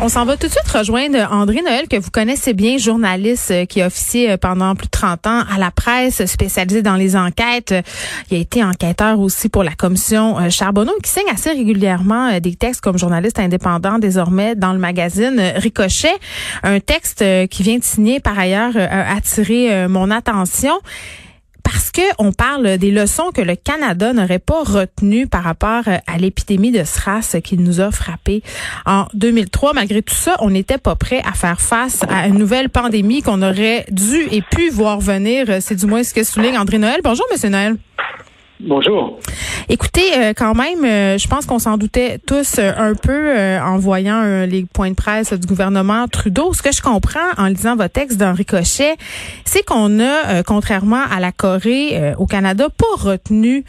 On s'en va tout de suite rejoindre André Noël, que vous connaissez bien, journaliste euh, qui a euh, pendant plus de 30 ans à la presse, spécialisé dans les enquêtes. Il a été enquêteur aussi pour la commission euh, Charbonneau, qui signe assez régulièrement des textes comme journaliste indépendant désormais dans le magazine Ricochet. Un texte qui vient de signer par ailleurs a attiré mon attention parce que on parle des leçons que le Canada n'aurait pas retenues par rapport euh, à l'épidémie de SRAS qui nous a frappé en 2003. Malgré tout ça, on n'était pas prêt à faire face à une nouvelle pandémie qu'on aurait dû et pu voir venir. C'est du moins ce que souligne André Noël. Bonjour, Monsieur Noël. Bonjour. Écoutez, euh, quand même, euh, je pense qu'on s'en doutait tous euh, un peu en voyant les points de presse du gouvernement Trudeau. Ce que je comprends en lisant votre texte d'un ricochet, c'est qu'on a, contrairement à la Corée, au Canada, pas retenu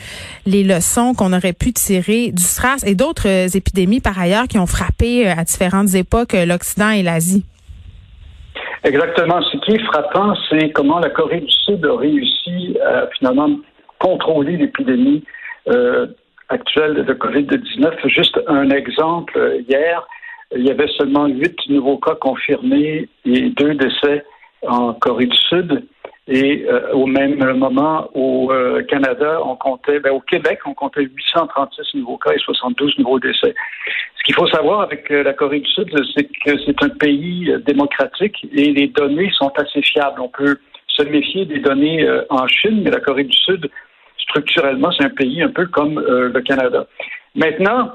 les leçons qu'on aurait pu tirer du SRAS et d'autres épidémies par ailleurs qui ont frappé à différentes époques l'Occident et l'Asie. Exactement. Ce qui est frappant, c'est comment la Corée du Sud a réussi à finalement contrôler l'épidémie euh, actuelle de COVID-19. Juste un exemple, euh, hier, il y avait seulement huit nouveaux cas confirmés et deux décès en Corée du Sud. Et euh, au même moment, au Canada, on comptait, ben, au Québec, on comptait 836 nouveaux cas et 72 nouveaux décès. Ce qu'il faut savoir avec la Corée du Sud, c'est que c'est un pays démocratique et les données sont assez fiables. On peut se méfier des données en Chine, mais la Corée du Sud structurellement, c'est un pays un peu comme euh, le Canada. Maintenant,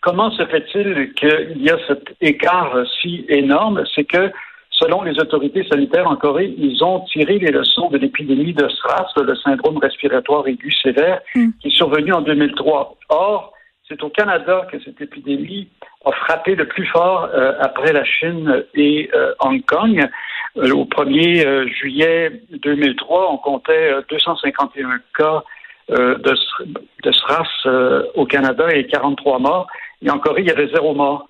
comment se fait-il qu'il y a cet écart si énorme? C'est que selon les autorités sanitaires en Corée, ils ont tiré les leçons de l'épidémie de SRAS, le syndrome respiratoire aigu sévère, mm. qui est survenu en 2003. Or, c'est au Canada que cette épidémie a frappé le plus fort euh, après la Chine et euh, Hong Kong. Euh, au 1er juillet 2003, on comptait 251 cas de, de SRAS au Canada et 43 morts. Et en Corée, il y avait zéro mort.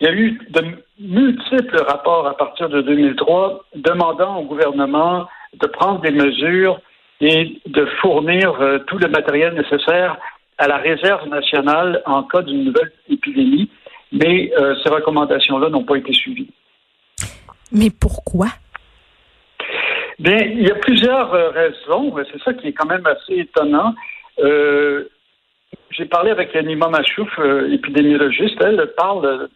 Il y a eu de multiples rapports à partir de 2003 demandant au gouvernement de prendre des mesures et de fournir tout le matériel nécessaire à la réserve nationale en cas d'une nouvelle épidémie, mais euh, ces recommandations-là n'ont pas été suivies. Mais pourquoi? Bien, il y a plusieurs euh, raisons. C'est ça qui est quand même assez étonnant. Euh, j'ai parlé avec Nima Machouf, épidémiologiste. Elle parle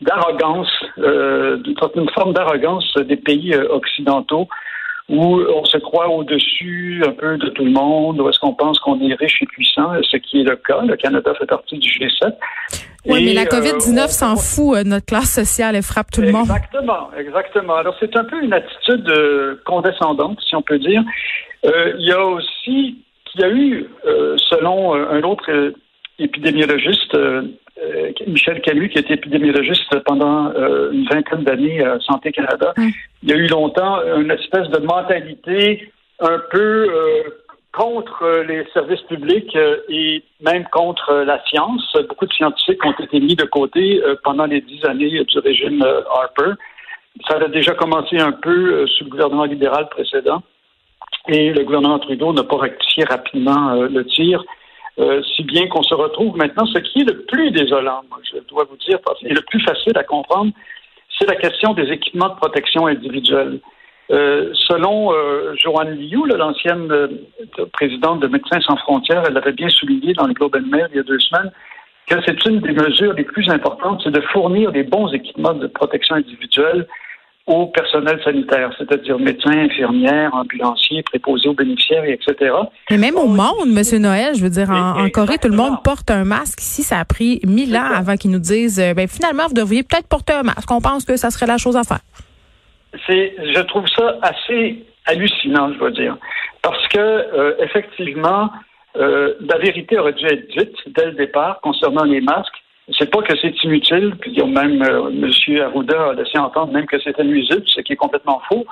d'arrogance, d'une forme d'arrogance des pays occidentaux où on se croit au-dessus un peu de tout le monde, où est-ce qu'on pense qu'on est riche et puissant, ce qui est le cas. Le Canada fait partie du G7. Oui, mais la COVID-19 euh, s'en fout. Euh, notre classe sociale, elle frappe tout le monde. Exactement, exactement. Alors, c'est un peu une attitude euh, condescendante, si on peut dire. il y a aussi, qu'il y a eu, selon un autre épidémiologiste, Michel Camus, qui était épidémiologiste pendant une vingtaine d'années à Santé Canada, hum. il y a eu longtemps une espèce de mentalité un peu contre les services publics et même contre la science. Beaucoup de scientifiques ont été mis de côté pendant les dix années du régime Harper. Ça a déjà commencé un peu sous le gouvernement libéral précédent et le gouvernement Trudeau n'a pas rectifié rapidement le tir. Euh, si bien qu'on se retrouve maintenant, ce qui est le plus désolant, moi, je dois vous dire, et le plus facile à comprendre, c'est la question des équipements de protection individuelle. Euh, selon euh, Joanne Liu, l'ancienne euh, présidente de Médecins sans frontières, elle l'avait bien souligné dans le Globe and Mail il y a deux semaines, que c'est une des mesures les plus importantes, c'est de fournir des bons équipements de protection individuelle au personnel sanitaire, c'est-à-dire médecins, infirmières, ambulanciers, préposés aux bénéficiaires, etc. Mais même au monde, Monsieur Noël, je veux dire, en, Corée, tout le monde porte un masque. Ici, ça a pris mille ans avant qu'ils nous disent, ben finalement, vous devriez peut-être porter un masque. On pense que ça serait la chose à faire. C'est, je trouve ça assez hallucinant, je dois dire, parce que euh, effectivement, euh, la vérité aurait dû être dite dès le départ concernant les masques. C'est pas que c'est inutile, puis même euh, M. Arruda a laissé entendre même que c'était nuisible, ce qui est complètement faux.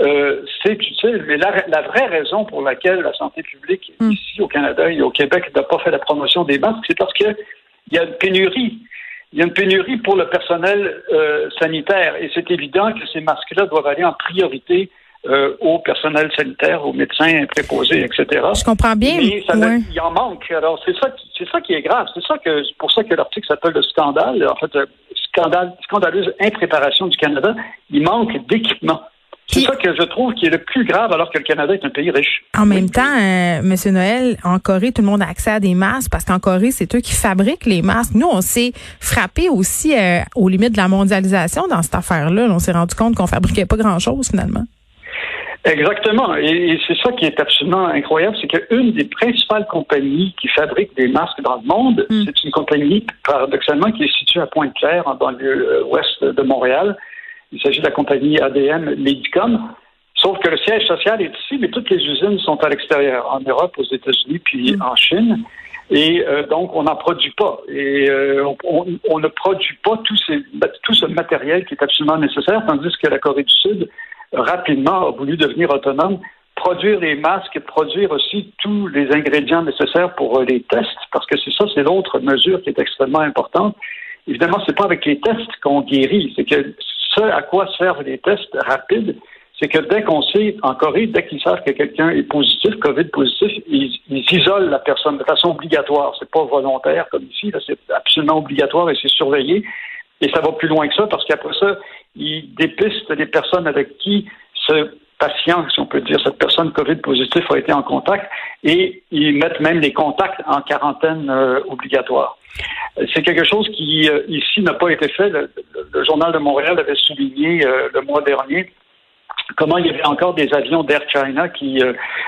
Euh, c'est utile, mais la, vraie raison pour laquelle la santé publique hmm. ici au Canada et au Québec n'a pas fait la promotion des masques, c'est parce qu'il y a une pénurie. Il y a une pénurie pour le personnel euh, sanitaire et c'est évident que ces masques-là doivent aller en priorité euh, au personnel sanitaire, aux médecins préposés, etc. Je comprends bien. Mais ça, il en manque. Alors c'est ça, c'est ça qui est grave. C'est ça que c'est pour ça que l'article s'appelle le scandale. En fait, scandale, scandaleuse impréparation du Canada. Il manque d'équipement. C'est ça que je trouve qui est le plus grave alors que le Canada est un pays riche. En même temps, euh, Monsieur Noël, en Corée, tout le monde a accès à des masques parce qu'en Corée, c'est eux qui fabriquent les masques. Nous, on s'est frappé aussi euh, aux limites de la mondialisation dans cette affaire-là. On s'est rendu compte qu'on fabriquait pas grand-chose finalement. Exactement. Et, c'est ça qui est absolument incroyable, c'est qu'une des principales compagnies qui fabrique des masques dans le monde, mm. c'est une compagnie, paradoxalement, qui est située à Pointe-Claire, dans le ouest de Montréal. Il s'agit de la compagnie ADM Medicom. Sauf que le siège social est ici, mais toutes les usines sont à l'extérieur, en Europe, aux États-Unis, puis mm. en Chine. Et euh, donc, on n'en produit pas. Et euh, on, ne produit pas tout, ces, tout ce matériel qui est absolument nécessaire, tandis que la Corée du Sud rapidement a voulu devenir autonome, produire les masques, produire aussi tous les ingrédients nécessaires pour euh, les tests, parce que c'est ça, c'est l'autre mesure qui est extrêmement importante. Évidemment, c'est pas avec les tests qu'on guérit, c'est que à quoi servent les tests rapides, c'est que dès qu'on sait, en Corée, dès qu'ils savent que quelqu'un est positif, COVID positif, ils, isolent la personne de façon obligatoire. C'est pas volontaire comme ici, c'est absolument obligatoire et c'est surveillé. Et ça va plus loin que ça parce qu'après ça, ils dépistent les personnes avec qui ce patient, si on peut dire, cette personne COVID positive a été en contact et ils mettent même les contacts en quarantaine euh, obligatoire. C'est quelque chose qui, euh, ici, n'a pas été fait. Le, Journal de Montréal avait souligné euh, le mois dernier comment il y avait encore des avions d'Air China qui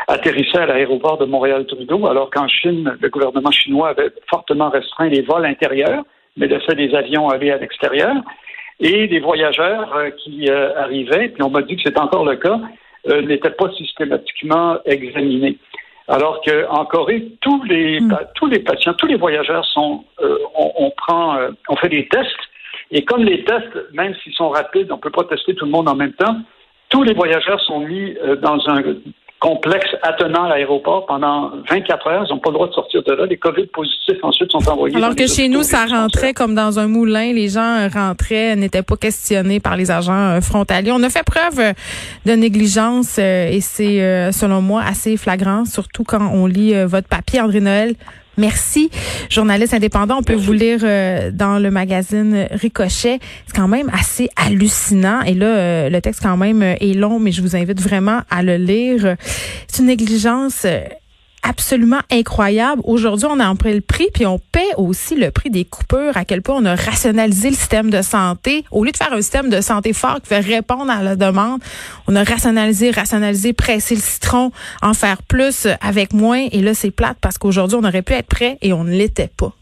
atterrissaient à l'aéroport de Montréal-Trudeau, alors qu'en Chine, le gouvernement chinois avait fortement restreint les vols intérieurs, mais laissait des avions aller à l'extérieur et les voyageurs euh, qui euh, arrivaient, puis on m'a dit que c'est encore le cas, euh, n'étaient pas systématiquement examinés. Alors qu'en Corée, tous les hmm. tous les patients, tous les voyageurs sont, on, on, prend, on fait des tests, et comme les tests, même s'ils sont rapides, on peut pas tester tout le monde en même temps. Tous les voyageurs sont mis dans un complexe attenant à l'aéroport pendant 24 heures. Ils n'ont pas le droit de sortir de là. Les COVID positifs ensuite sont envoyés. Alors que chez nous, ça rentrait comme dans un moulin. Les gens rentraient, n'étaient pas questionnés par les agents euh, frontaliers. On a fait preuve euh, de négligence euh, et c'est, selon moi, assez flagrant, surtout quand on lit votre papier, André Noël. Merci. Journaliste indépendant, on peut vous lire euh, dans le magazine Ricochet. C'est quand même assez hallucinant. Et là, euh, le texte quand même euh, est long, mais je vous invite vraiment à le lire. C'est une négligence absolument incroyable. Aujourd'hui, on a pris le prix, puis on paie aussi le prix des coupures, à quel point on a rationalisé le système de santé. Au lieu de faire un système de santé fort qui fait répondre à la demande, on a rationalisé, rationalisé, pressé le citron, en faire plus avec moins. Et là, c'est plate parce qu'aujourd'hui, on aurait pu être prêt et on ne l'était pas.